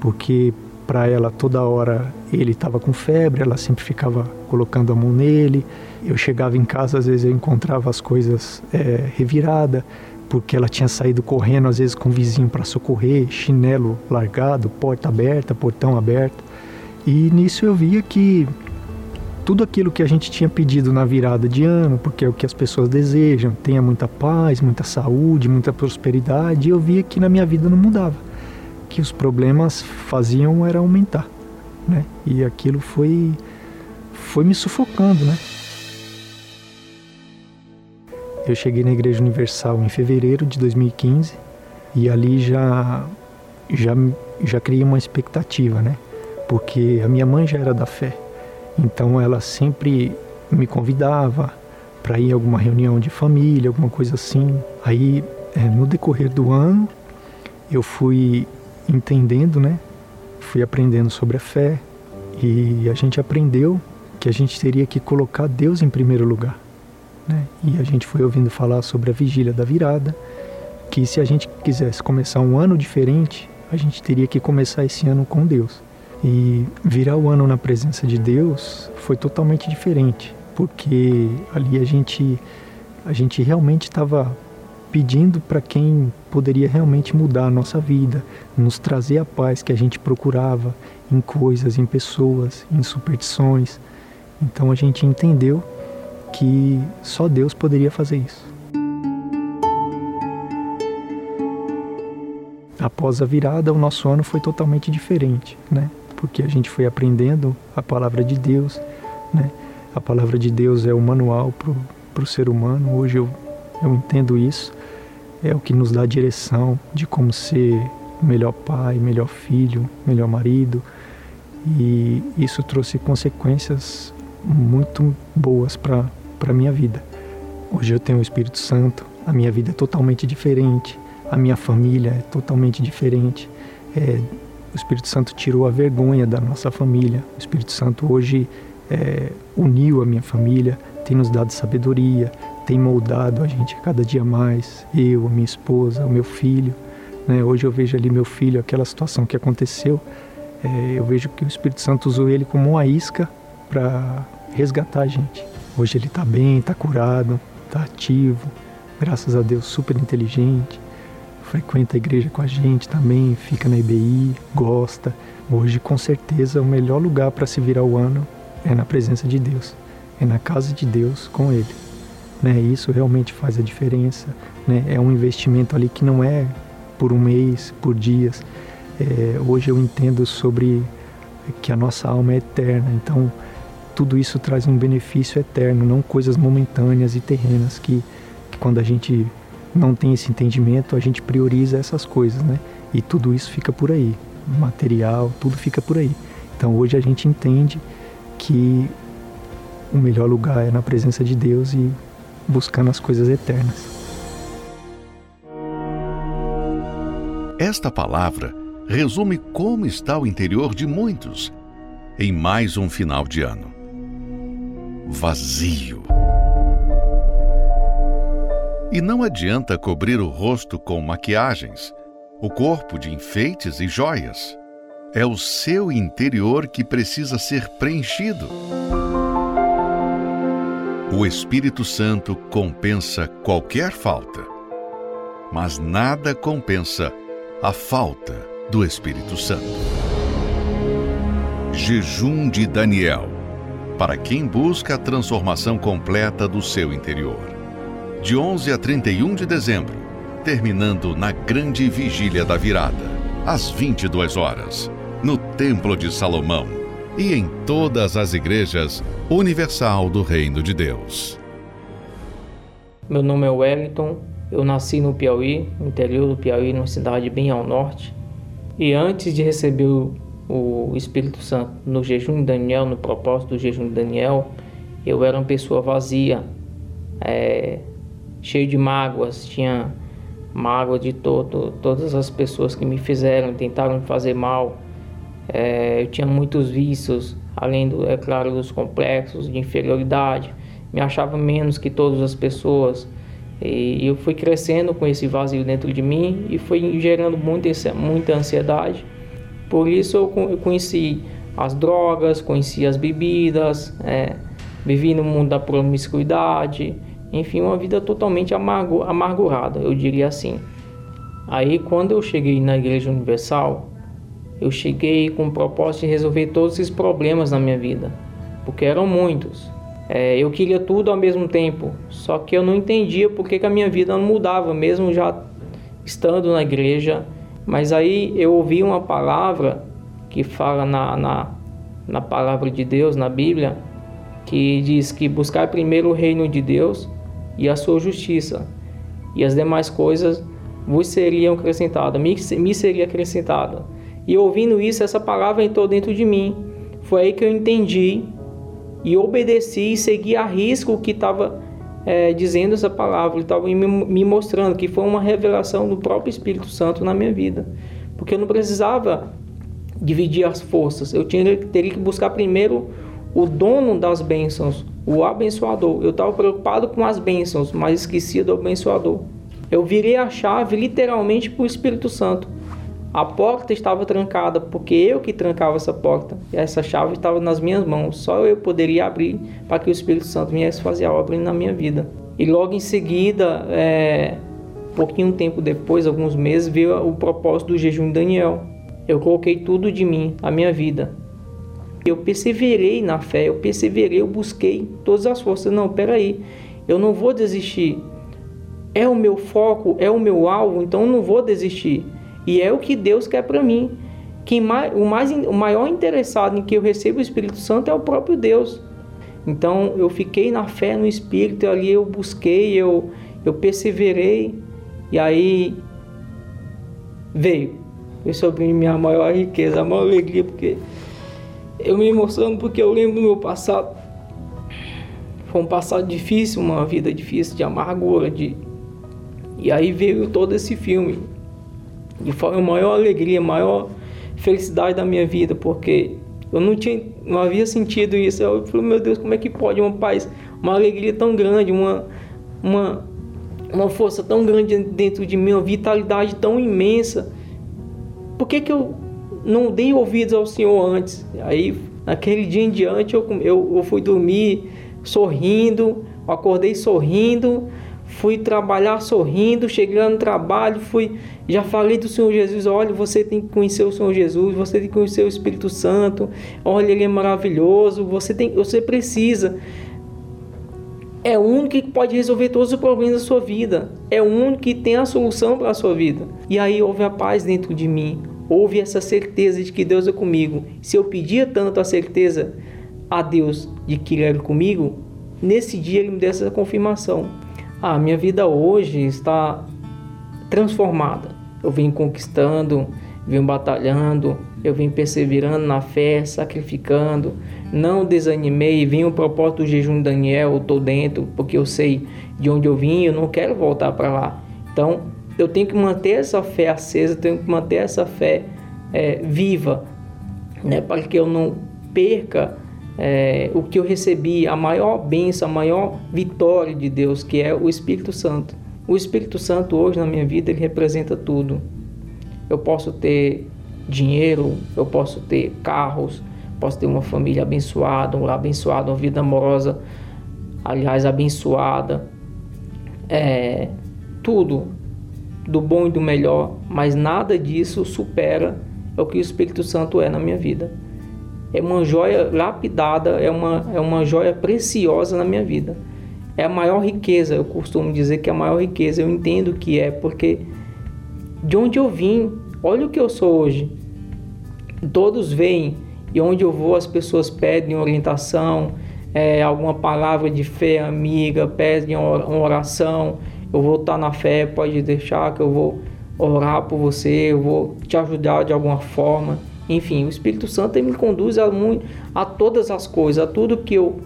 S13: porque para ela toda hora ele estava com febre, ela sempre ficava colocando a mão nele. Eu chegava em casa, às vezes eu encontrava as coisas é, reviradas, porque ela tinha saído correndo, às vezes com o vizinho para socorrer, chinelo largado, porta aberta, portão aberto. E nisso eu via que tudo aquilo que a gente tinha pedido na virada de ano, porque é o que as pessoas desejam, tenha muita paz, muita saúde, muita prosperidade, eu via que na minha vida não mudava, que os problemas faziam era aumentar, né? E aquilo foi foi me sufocando, né? Eu cheguei na Igreja Universal em fevereiro de 2015 e ali já já já criei uma expectativa, né? Porque a minha mãe já era da fé então ela sempre me convidava para ir a alguma reunião de família, alguma coisa assim. Aí é, no decorrer do ano eu fui entendendo, né? Fui aprendendo sobre a fé e a gente aprendeu que a gente teria que colocar Deus em primeiro lugar. Né? E a gente foi ouvindo falar sobre a vigília da virada, que se a gente quisesse começar um ano diferente, a gente teria que começar esse ano com Deus. E virar o ano na presença de Deus foi totalmente diferente, porque ali a gente a gente realmente estava pedindo para quem poderia realmente mudar a nossa vida, nos trazer a paz que a gente procurava em coisas, em pessoas, em superstições. Então a gente entendeu que só Deus poderia fazer isso. Após a virada, o nosso ano foi totalmente diferente, né? porque a gente foi aprendendo a palavra de Deus, né? A palavra de Deus é o manual para o ser humano. Hoje eu, eu entendo isso. É o que nos dá a direção de como ser melhor pai, melhor filho, melhor marido. E isso trouxe consequências muito boas para a minha vida. Hoje eu tenho o Espírito Santo, a minha vida é totalmente diferente, a minha família é totalmente diferente. É, o Espírito Santo tirou a vergonha da nossa família. O Espírito Santo hoje é, uniu a minha família, tem nos dado sabedoria, tem moldado a gente cada dia mais. Eu, a minha esposa, o meu filho. Né? Hoje eu vejo ali meu filho, aquela situação que aconteceu. É, eu vejo que o Espírito Santo usou ele como uma isca para resgatar a gente. Hoje ele está bem, está curado, está ativo, graças a Deus, super inteligente frequenta a igreja com a gente também, fica na IBI, gosta. Hoje, com certeza, o melhor lugar para se virar o ano é na presença de Deus, é na casa de Deus com Ele. Né? Isso realmente faz a diferença. Né? É um investimento ali que não é por um mês, por dias. É, hoje eu entendo sobre que a nossa alma é eterna, então tudo isso traz um benefício eterno, não coisas momentâneas e terrenas que, que quando a gente não tem esse entendimento, a gente prioriza essas coisas, né? E tudo isso fica por aí, material, tudo fica por aí. Então hoje a gente entende que o melhor lugar é na presença de Deus e buscando as coisas eternas.
S1: Esta palavra resume como está o interior de muitos em mais um final de ano. Vazio e não adianta cobrir o rosto com maquiagens, o corpo de enfeites e joias. É o seu interior que precisa ser preenchido. O Espírito Santo compensa qualquer falta, mas nada compensa a falta do Espírito Santo. Jejum de Daniel para quem busca a transformação completa do seu interior. De 11 a 31 de dezembro, terminando na grande vigília da virada, às 22 horas, no Templo de Salomão e em todas as igrejas universal do Reino de Deus.
S14: Meu nome é Wellington, eu nasci no Piauí, no interior do Piauí, numa cidade bem ao norte. E antes de receber o, o Espírito Santo no jejum de Daniel, no propósito do jejum de Daniel, eu era uma pessoa vazia, é, cheio de mágoas, tinha mágoa de todo, todas as pessoas que me fizeram, tentaram me fazer mal. É, eu tinha muitos vícios, além, do, é claro, dos complexos de inferioridade me achava menos que todas as pessoas. E eu fui crescendo com esse vazio dentro de mim e foi gerando muita, muita ansiedade. Por isso eu conheci as drogas, conheci as bebidas, é, vivi no mundo da promiscuidade, enfim, uma vida totalmente amargo, amargurada, eu diria assim. Aí quando eu cheguei na Igreja Universal, eu cheguei com o propósito de resolver todos esses problemas na minha vida, porque eram muitos. É, eu queria tudo ao mesmo tempo, só que eu não entendia porque que a minha vida não mudava, mesmo já estando na igreja. Mas aí eu ouvi uma palavra que fala na, na, na palavra de Deus, na Bíblia, que diz que buscar primeiro o reino de Deus e a sua justiça, e as demais coisas vos seriam acrescentadas, me, me seria acrescentada. E ouvindo isso, essa palavra entrou dentro de mim. Foi aí que eu entendi e obedeci e segui a risco que estava é, dizendo essa palavra, ele estava me, me mostrando que foi uma revelação do próprio Espírito Santo na minha vida, porque eu não precisava dividir as forças, eu tinha, teria que buscar primeiro o dono das bênçãos, o abençoador. Eu estava preocupado com as bênçãos, mas esquecia do abençoador. Eu virei a chave literalmente para o Espírito Santo. A porta estava trancada porque eu que trancava essa porta. Essa chave estava nas minhas mãos. Só eu poderia abrir para que o Espírito Santo viesse fazer a obra na minha vida. E logo em seguida, é, pouquinho tempo depois, alguns meses, veio o propósito do jejum de Daniel. Eu coloquei tudo de mim, a minha vida. Eu perseverei na fé, eu perseverei, eu busquei todas as forças. Não, peraí, eu não vou desistir. É o meu foco, é o meu alvo, então eu não vou desistir. E é o que Deus quer para mim. Quem mais, o, mais, o maior interessado em que eu receba o Espírito Santo é o próprio Deus. Então eu fiquei na fé no Espírito, ali eu busquei, eu, eu perseverei, e aí veio. Veio sobre minha maior riqueza, a maior alegria, porque eu me emociono porque eu lembro do meu passado. Foi um passado difícil, uma vida difícil, de amargura, de... E aí veio todo esse filme. E foi a maior alegria, a maior felicidade da minha vida, porque eu não tinha, não havia sentido isso. Eu falei, meu Deus, como é que pode uma paz, uma alegria tão grande, uma, uma, uma força tão grande dentro de mim, uma vitalidade tão imensa. Por que, que eu não dei ouvidos ao Senhor antes? Aí, naquele dia em diante, eu, eu, eu fui dormir sorrindo, acordei sorrindo, fui trabalhar sorrindo, lá no trabalho, fui, já falei do Senhor Jesus, olha, você tem que conhecer o Senhor Jesus, você tem que conhecer o Espírito Santo, olha, ele é maravilhoso, você tem, você precisa. É o único que pode resolver todos os problemas da sua vida. É o único que tem a solução para a sua vida. E aí houve a paz dentro de mim. Houve essa certeza de que Deus é comigo. Se eu pedia tanto a certeza a Deus de que Ele era comigo, nesse dia Ele me deu essa confirmação. A minha vida hoje está transformada. Eu vim conquistando, vim batalhando, eu vim perseverando na fé, sacrificando, não desanimei, vim o propósito do jejum Daniel, estou dentro, porque eu sei de onde eu vim, eu não quero voltar para lá. Então, eu tenho que manter essa fé acesa, tenho que manter essa fé é, viva, né, para que eu não perca é, o que eu recebi, a maior bênção, a maior vitória de Deus, que é o Espírito Santo. O Espírito Santo hoje na minha vida ele representa tudo. Eu posso ter dinheiro, eu posso ter carros, posso ter uma família abençoada, um lar abençoado, uma vida amorosa. aliás, abençoada, é, tudo do bom e do melhor, mas nada disso supera o que o Espírito Santo é na minha vida. É uma joia lapidada, é uma, é uma joia preciosa na minha vida. É a maior riqueza, eu costumo dizer que é a maior riqueza, eu entendo que é, porque de onde eu vim, olha o que eu sou hoje. Todos veem e onde eu vou as pessoas pedem orientação, é, alguma palavra de fé amiga, pedem uma oração, eu vou estar na fé, pode deixar que eu vou orar por você, eu vou te ajudar de alguma forma. Enfim, o Espírito Santo me conduz a, muito, a todas as coisas, a tudo que eu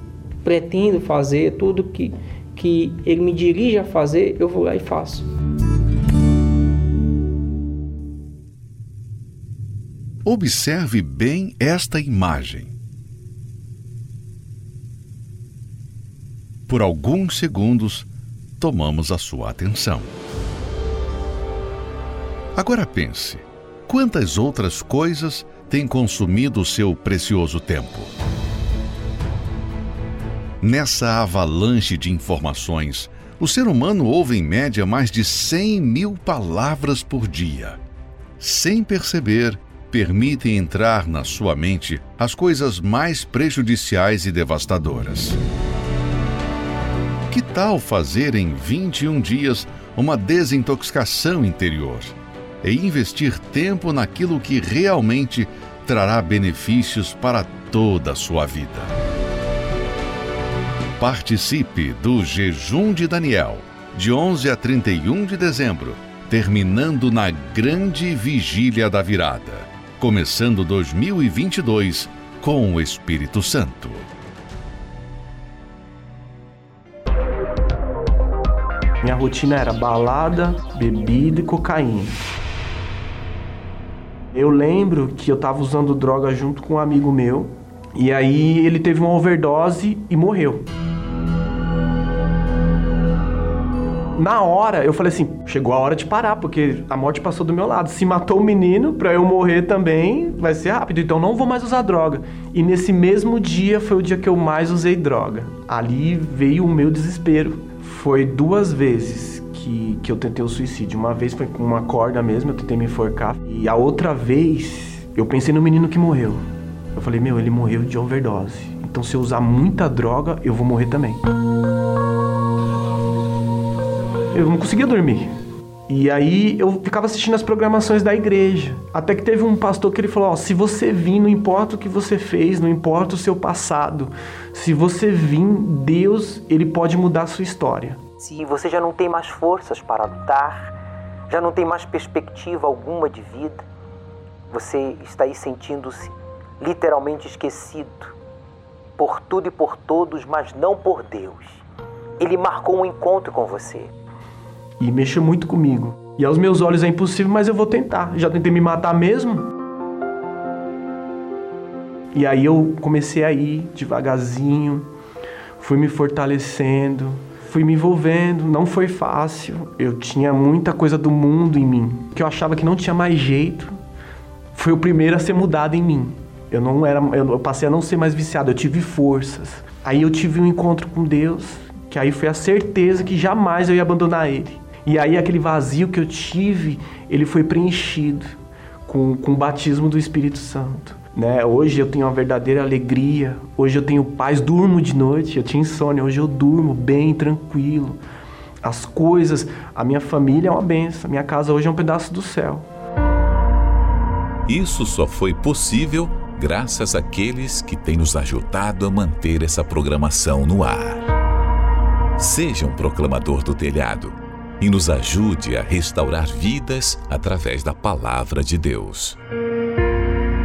S14: pretendo fazer, tudo que, que ele me dirige a fazer, eu vou lá e faço.
S1: Observe bem esta imagem. Por alguns segundos, tomamos a sua atenção. Agora pense: quantas outras coisas têm consumido seu precioso tempo? Nessa avalanche de informações, o ser humano ouve em média mais de 100 mil palavras por dia. Sem perceber, permitem entrar na sua mente as coisas mais prejudiciais e devastadoras. Que tal fazer em 21 dias uma desintoxicação interior e investir tempo naquilo que realmente trará benefícios para toda a sua vida? Participe do Jejum de Daniel, de 11 a 31 de dezembro, terminando na Grande Vigília da Virada começando 2022 com o Espírito Santo.
S15: Minha rotina era balada, bebida e cocaína. Eu lembro que eu tava usando droga junto com um amigo meu, e aí ele teve uma overdose e morreu. na hora eu falei assim: chegou a hora de parar, porque a morte passou do meu lado. Se matou o menino, pra eu morrer também, vai ser rápido. Então não vou mais usar droga. E nesse mesmo dia foi o dia que eu mais usei droga. Ali veio o meu desespero. Foi duas vezes que, que eu tentei o suicídio. Uma vez foi com uma corda mesmo, eu tentei me enforcar. E a outra vez, eu pensei no menino que morreu. Eu falei: meu, ele morreu de overdose. Então se eu usar muita droga, eu vou morrer também eu não conseguia dormir. E aí eu ficava assistindo as programações da igreja. Até que teve um pastor que ele falou: ó, se você vir, não importa o que você fez, não importa o seu passado. Se você vir, Deus, ele pode mudar a sua história.
S16: Se você já não tem mais forças para lutar, já não tem mais perspectiva alguma de vida, você está aí sentindo-se literalmente esquecido por tudo e por todos, mas não por Deus. Ele marcou um encontro com você
S15: e mexeu muito comigo. E aos meus olhos é impossível, mas eu vou tentar. Já tentei me matar mesmo. E aí eu comecei a ir devagarzinho, fui me fortalecendo, fui me envolvendo. Não foi fácil. Eu tinha muita coisa do mundo em mim, que eu achava que não tinha mais jeito. Foi o primeiro a ser mudado em mim. Eu não era, eu passei a não ser mais viciado, eu tive forças. Aí eu tive um encontro com Deus, que aí foi a certeza que jamais eu ia abandonar ele. E aí aquele vazio que eu tive, ele foi preenchido com, com o batismo do Espírito Santo. Né? Hoje eu tenho uma verdadeira alegria, hoje eu tenho paz, durmo de noite, eu tinha insônia, hoje eu durmo bem, tranquilo. As coisas, a minha família é uma benção, a minha casa hoje é um pedaço do céu.
S17: Isso só foi possível graças àqueles que têm nos ajudado a manter essa programação no ar. Seja um proclamador do telhado e nos ajude a restaurar vidas através da palavra de Deus.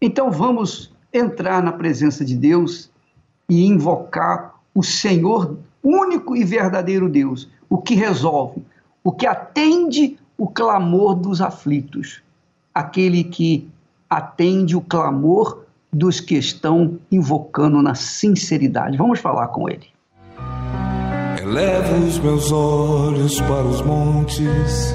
S2: Então vamos entrar na presença de Deus e invocar o Senhor, único e verdadeiro Deus, o que resolve, o que atende o clamor dos aflitos, aquele que atende o clamor dos que estão invocando na sinceridade. Vamos falar com ele.
S18: Elevo os meus olhos para os montes,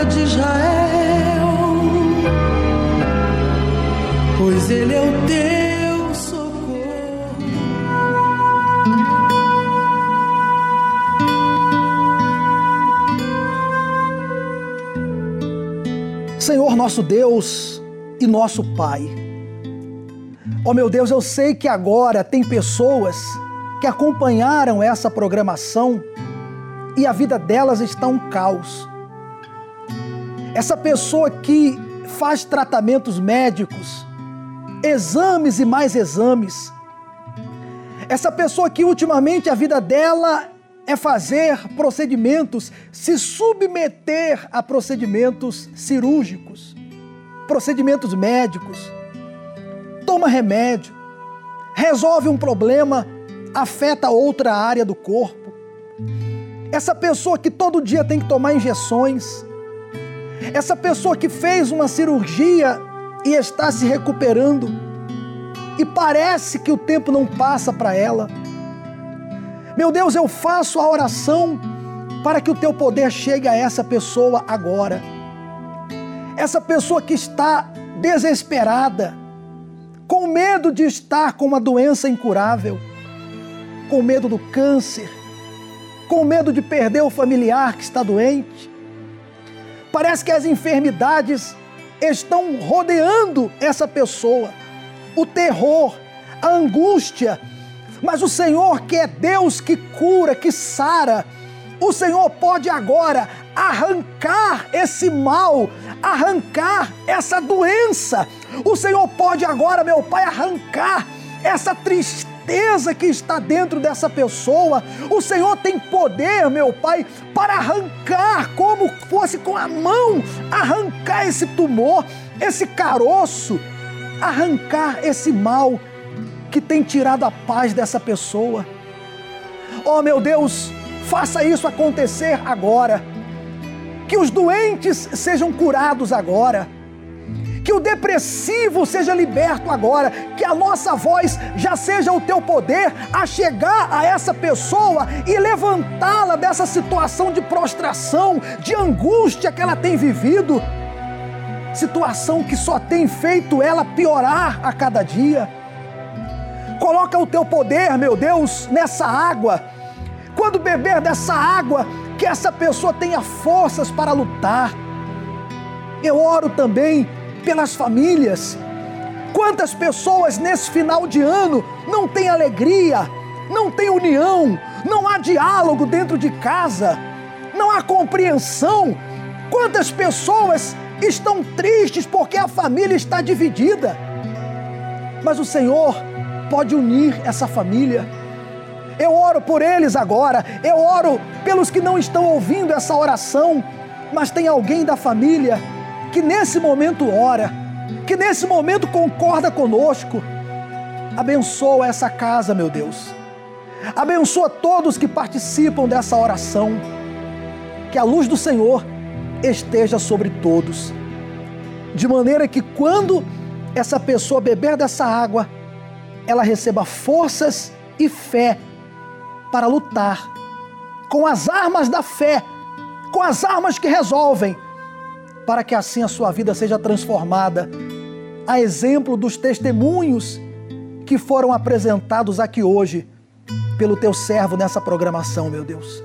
S19: Guarda de Israel, pois ele é o teu.
S20: Senhor nosso Deus e nosso Pai Oh meu Deus, eu sei que agora tem pessoas que acompanharam essa programação e a vida delas está um caos. Essa pessoa que faz tratamentos médicos, exames e mais exames. Essa pessoa que ultimamente a vida dela é fazer procedimentos, se submeter a procedimentos cirúrgicos, procedimentos médicos toma remédio, resolve um problema, afeta outra área do corpo. Essa pessoa que todo dia tem que tomar injeções, essa pessoa que fez uma cirurgia e está se recuperando, e parece que o tempo não passa para ela. Meu Deus, eu faço a oração para que o teu poder chegue a essa pessoa agora. Essa pessoa que está desesperada, com medo de estar com uma doença incurável, com medo do câncer, com medo de perder o familiar que está doente. Parece que as enfermidades estão rodeando essa pessoa, o terror, a angústia. Mas o Senhor, que é Deus que cura, que sara, o Senhor pode agora arrancar esse mal, arrancar essa doença. O Senhor pode agora, meu Pai, arrancar essa tristeza que está dentro dessa pessoa. O Senhor tem poder, meu Pai, para arrancar, como fosse com a mão, arrancar esse tumor, esse caroço, arrancar esse mal que tem tirado a paz dessa pessoa. Oh, meu Deus, Faça isso acontecer agora. Que os doentes sejam curados agora. Que o depressivo seja liberto agora. Que a nossa voz já seja o teu poder a chegar a essa pessoa e levantá-la dessa situação de prostração, de angústia que ela tem vivido. Situação que só tem feito ela piorar a cada dia. Coloca o teu poder, meu Deus, nessa água quando beber dessa água, que essa pessoa tenha forças para lutar. Eu oro também pelas famílias. Quantas pessoas nesse final de ano não têm alegria, não têm união, não há diálogo dentro de casa, não há compreensão. Quantas pessoas estão tristes porque a família está dividida. Mas o Senhor pode unir essa família eu oro por eles agora. Eu oro pelos que não estão ouvindo essa oração, mas tem alguém da família que nesse momento ora, que nesse momento concorda conosco. Abençoa essa casa, meu Deus. Abençoa todos que participam dessa oração. Que a luz do Senhor esteja sobre todos. De maneira que quando essa pessoa beber dessa água, ela receba forças e fé para lutar com as armas da fé, com as armas que resolvem, para que assim a sua vida seja transformada, a exemplo dos testemunhos que foram apresentados aqui hoje pelo teu servo nessa programação, meu Deus.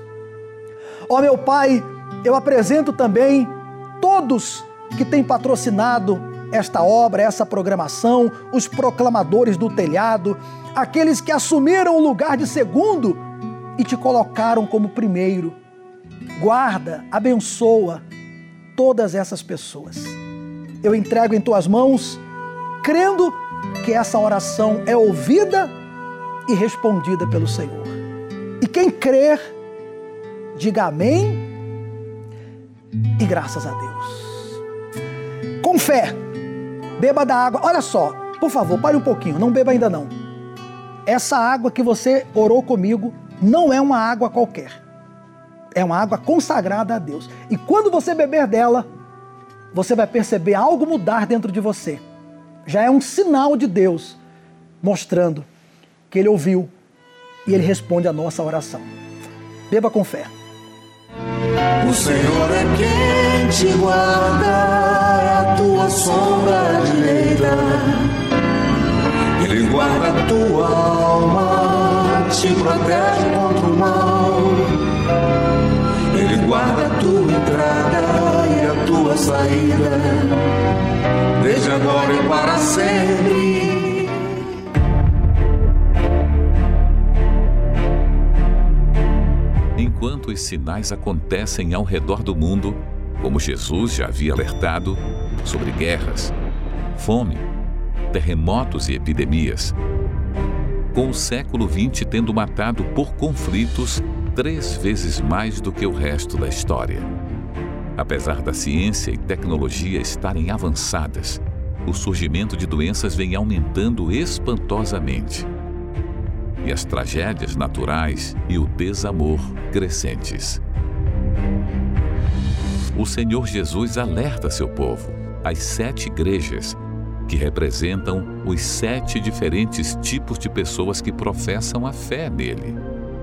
S20: Ó meu Pai, eu apresento também todos que têm patrocinado esta obra, essa programação, os proclamadores do telhado, aqueles que assumiram o lugar de segundo e te colocaram como primeiro. Guarda, abençoa todas essas pessoas. Eu entrego em tuas mãos, crendo que essa oração é ouvida e respondida pelo Senhor. E quem crer, diga amém e graças a Deus. Com fé, beba da água. Olha só, por favor, pare um pouquinho, não beba ainda não. Essa água que você orou comigo não é uma água qualquer. É uma água consagrada a Deus. E quando você beber dela, você vai perceber algo mudar dentro de você. Já é um sinal de Deus mostrando que Ele ouviu e Ele responde a nossa oração. Beba com fé.
S19: O Senhor é quem te guarda, é a tua sombra direita. Ele guarda a tua alma, te protege contra o mal. Entrada e a tua saída, desde agora e para sempre.
S17: Enquanto os sinais acontecem ao redor do mundo, como Jesus já havia alertado sobre guerras, fome, terremotos e epidemias, com o século XX tendo matado por conflitos três vezes mais do que o resto da história. Apesar da ciência e tecnologia estarem avançadas, o surgimento de doenças vem aumentando espantosamente e as tragédias naturais e o desamor crescentes. O Senhor Jesus alerta seu povo, as sete igrejas, que representam os sete diferentes tipos de pessoas que professam a fé nele,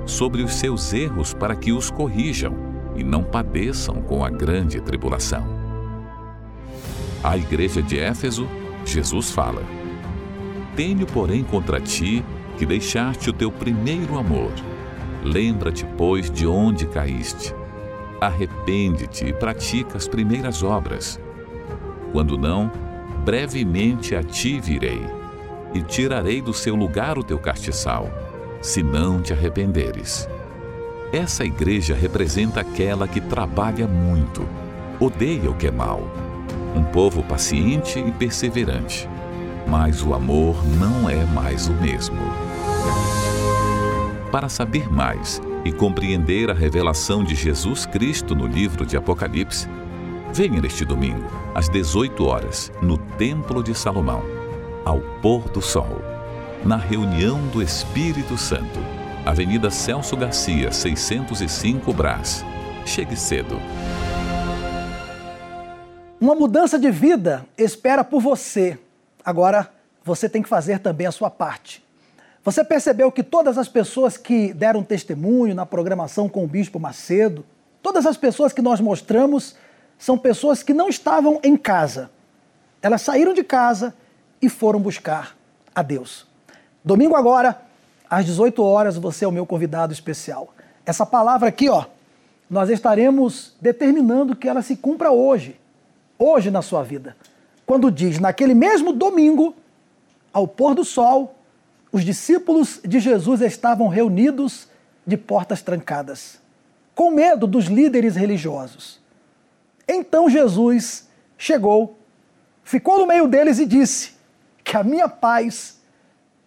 S17: sobre os seus erros para que os corrijam e não padeçam com a grande tribulação. À igreja de Éfeso, Jesus fala: Tenho, porém, contra ti que deixaste o teu primeiro amor. Lembra-te, pois, de onde caíste. Arrepende-te e pratica as primeiras obras. Quando não, brevemente a ti virei, e tirarei do seu lugar o teu castiçal, se não te arrependeres. Essa igreja representa aquela que trabalha muito, odeia o que é mal, um povo paciente e perseverante mas o amor não é mais o mesmo. Para saber mais e compreender a revelação de Jesus Cristo no livro de Apocalipse, venha neste domingo, às 18 horas, no Templo de Salomão, ao pôr do sol, na reunião do Espírito Santo, Avenida Celso Garcia, 605 Brás. Chegue cedo.
S20: Uma mudança de vida espera por você. Agora, você tem que fazer também a sua parte. Você percebeu que todas as pessoas que deram testemunho na programação com o Bispo Macedo, todas as pessoas que nós mostramos, são pessoas que não estavam em casa. Elas saíram de casa e foram buscar a Deus. Domingo agora, às 18 horas, você é o meu convidado especial. Essa palavra aqui, ó, nós estaremos determinando que ela se cumpra hoje, hoje na sua vida quando diz: naquele mesmo domingo, ao pôr do sol, os discípulos de Jesus estavam reunidos de portas trancadas, com medo dos líderes religiosos. Então Jesus chegou, ficou no meio deles e disse: Que a minha paz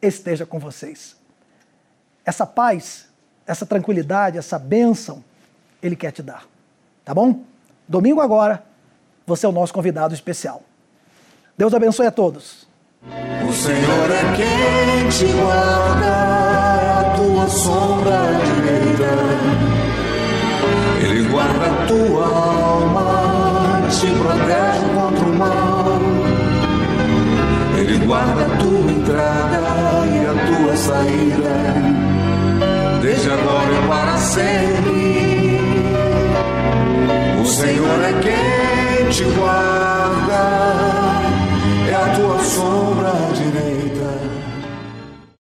S20: esteja com vocês. Essa paz, essa tranquilidade, essa bênção, Ele quer te dar. Tá bom? Domingo agora, você é o nosso convidado especial. Deus abençoe a todos.
S19: O Senhor é quem te guarda, a tua sombra direita. Ele guarda a tua alma, te protege contra o mal. Ele guarda a tua entrada e a tua saída, desde agora e para sempre. O Senhor é quem te guarda é a tua sombra direita.